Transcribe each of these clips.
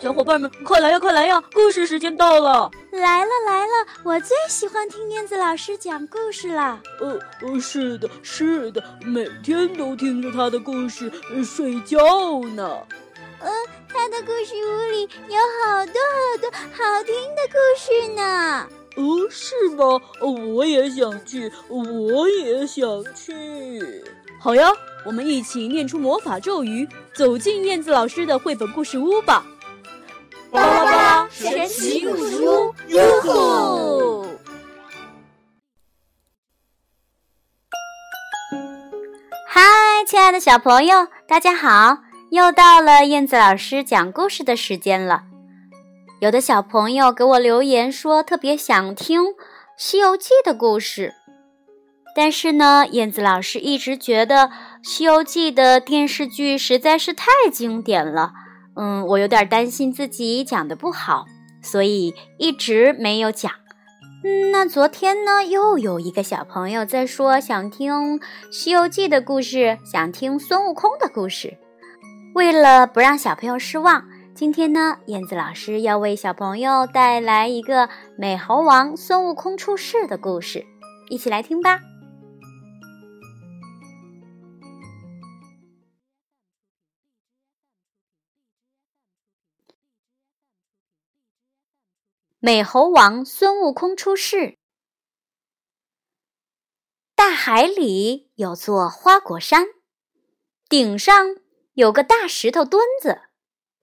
小伙伴们，快来呀，快来呀！故事时间到了！来了来了，我最喜欢听燕子老师讲故事了。呃呃，是的，是的，每天都听着他的故事睡觉呢。呃，他的故事屋里有好多好多好听的故事呢。哦，是吗？我也想去，我也想去。好呀，我们一起念出魔法咒语，走进燕子老师的绘本故事屋吧。巴拉巴拉神奇故事屋，哟吼！嗨，亲爱的小朋友，大家好！又到了燕子老师讲故事的时间了。有的小朋友给我留言说，特别想听《西游记》的故事。但是呢，燕子老师一直觉得《西游记》的电视剧实在是太经典了。嗯，我有点担心自己讲的不好，所以一直没有讲。嗯，那昨天呢，又有一个小朋友在说想听《西游记》的故事，想听孙悟空的故事。为了不让小朋友失望。今天呢，燕子老师要为小朋友带来一个美猴王孙悟空出世的故事，一起来听吧。美猴王孙悟空出世。大海里有座花果山，顶上有个大石头墩子。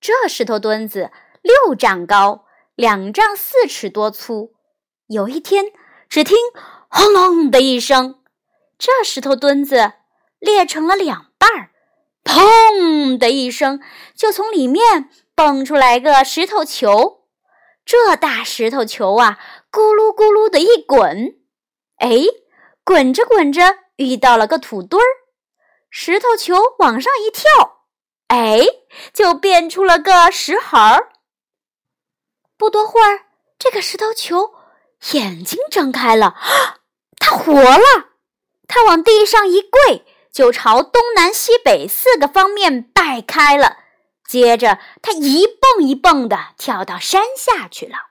这石头墩子六丈高，两丈四尺多粗。有一天，只听“轰隆”的一声，这石头墩子裂成了两半儿，“砰”的一声，就从里面蹦出来个石头球。这大石头球啊，咕噜咕噜的一滚，哎，滚着滚着遇到了个土堆儿，石头球往上一跳。哎，就变出了个石猴儿。不多会儿，这个石头球眼睛睁开了，它活了。它往地上一跪，就朝东南西北四个方面摆开了。接着，它一蹦一蹦的跳到山下去了。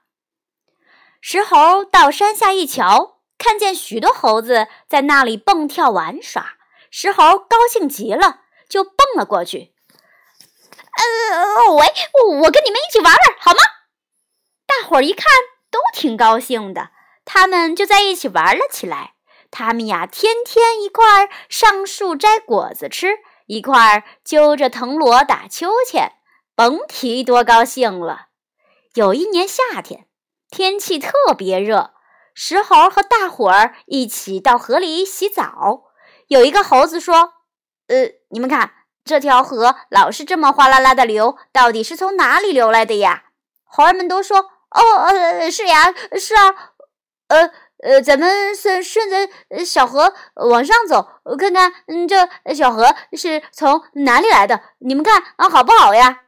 石猴到山下一瞧，看见许多猴子在那里蹦跳玩耍，石猴高兴极了，就蹦了过去。呃，喂，我跟你们一起玩玩好吗？大伙儿一看都挺高兴的，他们就在一起玩了起来。他们呀，天天一块上树摘果子吃，一块儿揪着藤萝打秋千，甭提多高兴了。有一年夏天，天气特别热，石猴和大伙儿一起到河里洗澡。有一个猴子说：“呃，你们看。”这条河老是这么哗啦啦的流，到底是从哪里流来的呀？猴儿们都说：“哦，呃，是呀，是啊，呃，呃，咱们顺顺着小河往上走，看看，嗯，这小河是从哪里来的？你们看啊，好不好呀？”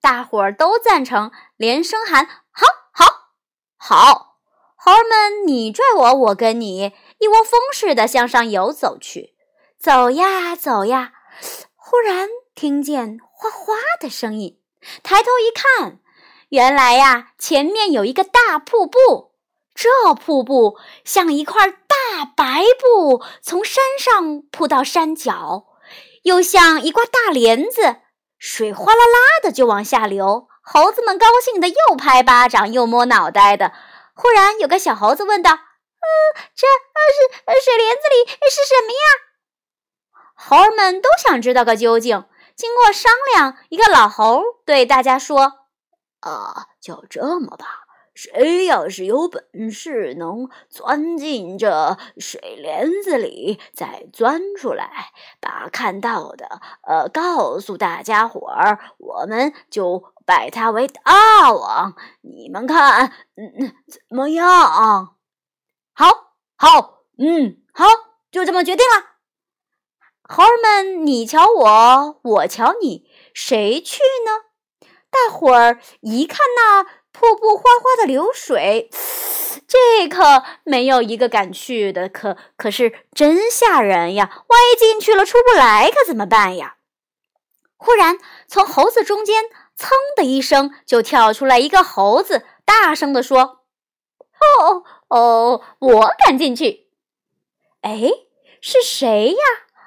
大伙儿都赞成，连声喊：“好，好，好！”猴儿们你拽我，我跟你，一窝蜂似的向上游走去，走呀，走呀。忽然听见哗哗的声音，抬头一看，原来呀，前面有一个大瀑布。这瀑布像一块大白布，从山上铺到山脚，又像一挂大帘子，水哗啦啦的就往下流。猴子们高兴的又拍巴掌又摸脑袋的。忽然有个小猴子问道：“呃，这呃是水帘子里是什么呀？”猴儿们都想知道个究竟。经过商量，一个老猴对大家说：“啊，就这么吧，谁要是有本事能钻进这水帘子里，再钻出来，把看到的呃告诉大家伙儿，我们就拜他为大王。你们看，嗯，怎么样？好，好，嗯，好，就这么决定了。”猴儿们，你瞧我，我瞧你，谁去呢？大伙儿一看那瀑布哗哗的流水，这可没有一个敢去的。可可是真吓人呀！万一进去了出不来，可怎么办呀？忽然，从猴子中间噌的一声就跳出来一个猴子，大声地说：“哦哦，我敢进去！”哎，是谁呀？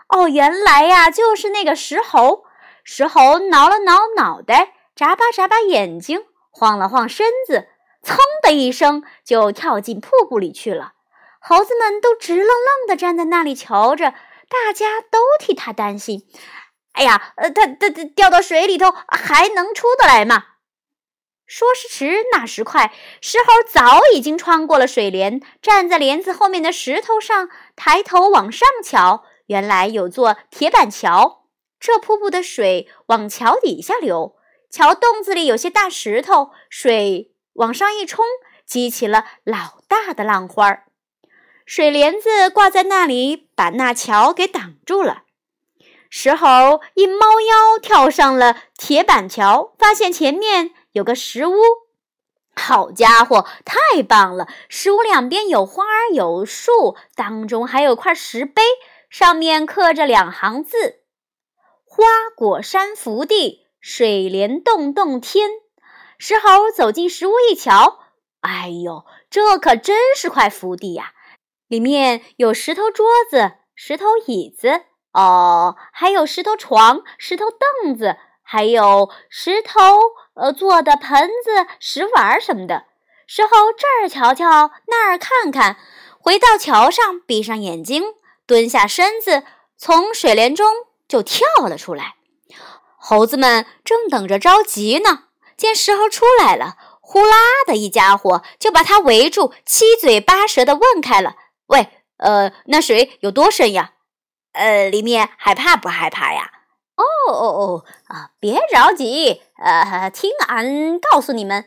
哦，原来呀，就是那个石猴。石猴挠了挠脑袋，眨巴眨巴眼睛，晃了晃身子，噌的一声就跳进瀑布里去了。猴子们都直愣愣地站在那里瞧着，大家都替他担心。哎呀，呃，他他他掉到水里头还能出得来吗？说时迟，那时快，石猴早已经穿过了水帘，站在帘子后面的石头上，抬头往上瞧，原来有座铁板桥。这瀑布的水往桥底下流，桥洞子里有些大石头，水往上一冲，激起了老大的浪花儿。水帘子挂在那里，把那桥给挡住了。石猴一猫腰跳上了铁板桥，发现前面有个石屋。好家伙，太棒了！石屋两边有花儿有树，当中还有块石碑，上面刻着两行字：“花果山福地，水帘洞洞天。”石猴走进石屋一瞧，哎呦，这可真是块福地呀！里面有石头桌子、石头椅子。哦，还有石头床、石头凳子，还有石头呃做的盆子、石碗什么的。石猴这儿瞧瞧，那儿看看，回到桥上，闭上眼睛，蹲下身子，从水帘中就跳了出来。猴子们正等着着急呢，见石猴出来了，呼啦的一家伙就把他围住，七嘴八舌的问开了：“喂，呃，那水有多深呀？”呃，里面害怕不害怕呀？哦哦哦啊！别着急，呃，听俺告诉你们，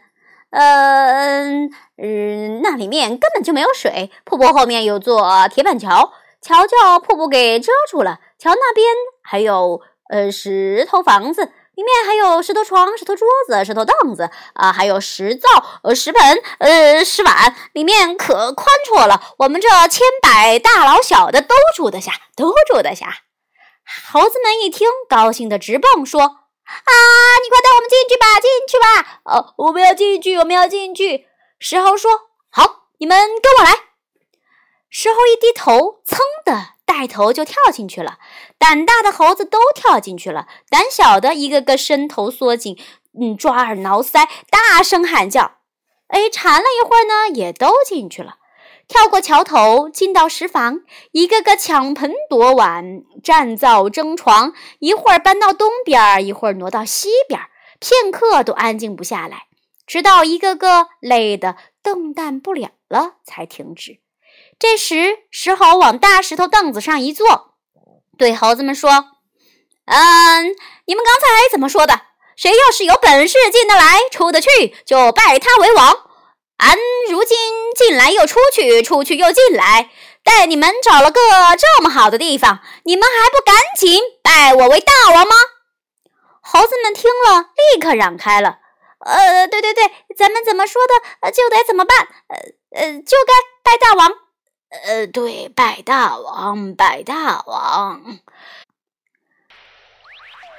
呃嗯，那里面根本就没有水。瀑布后面有座铁板桥，桥叫瀑布给遮住了。桥那边还有呃石头房子。里面还有石头床、石头桌子、石头凳子啊，还有石灶、呃石盆、呃石碗，里面可宽绰了。我们这千百大老小的都住得下，都住得下。猴子们一听，高兴的直蹦，说：“啊，你快带我们进去吧，进去吧！哦，我们要进去，我们要进去。”石猴说：“好，你们跟我来。”石猴一低头，噌的。带头就跳进去了，胆大的猴子都跳进去了，胆小的一个个伸头缩颈，嗯，抓耳挠腮，大声喊叫。哎，缠了一会儿呢，也都进去了，跳过桥头，进到石房，一个个抢盆夺碗，占灶争床，一会儿搬到东边儿，一会儿挪到西边儿，片刻都安静不下来，直到一个个累得动弹不了了，才停止。这时，石猴往大石头凳子上一坐，对猴子们说：“嗯，你们刚才怎么说的？谁要是有本事进得来、出得去，就拜他为王。俺如今进来又出去，出去又进来，带你们找了个这么好的地方，你们还不赶紧拜我为大王吗？”猴子们听了，立刻让开了。呃，对对对，咱们怎么说的，就得怎么办。呃呃，就该拜大王。呃，对，拜大王，拜大王。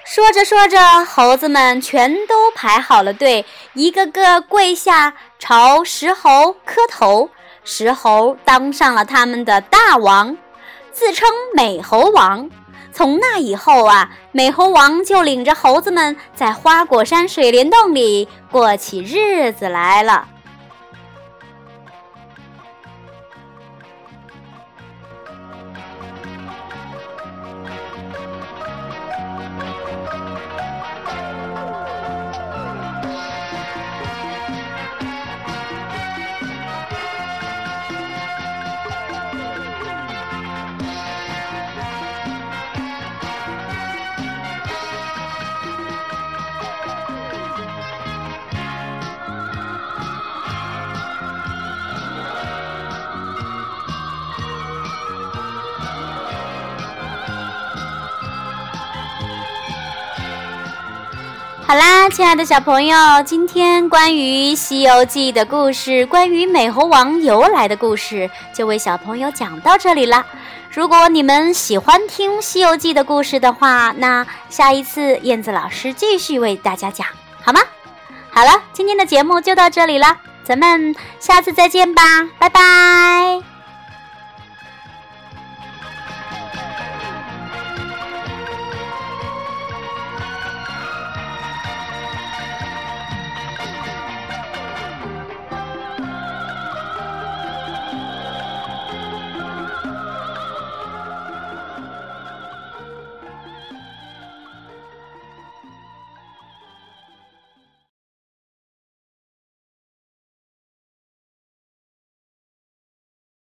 说着说着，猴子们全都排好了队，一个个跪下朝石猴磕头。石猴当上了他们的大王，自称美猴王。从那以后啊，美猴王就领着猴子们在花果山水帘洞里过起日子来了。好啦，亲爱的小朋友，今天关于《西游记》的故事，关于美猴王由来的故事，就为小朋友讲到这里了。如果你们喜欢听《西游记》的故事的话，那下一次燕子老师继续为大家讲。好吗？好了，今天的节目就到这里了，咱们下次再见吧，拜拜。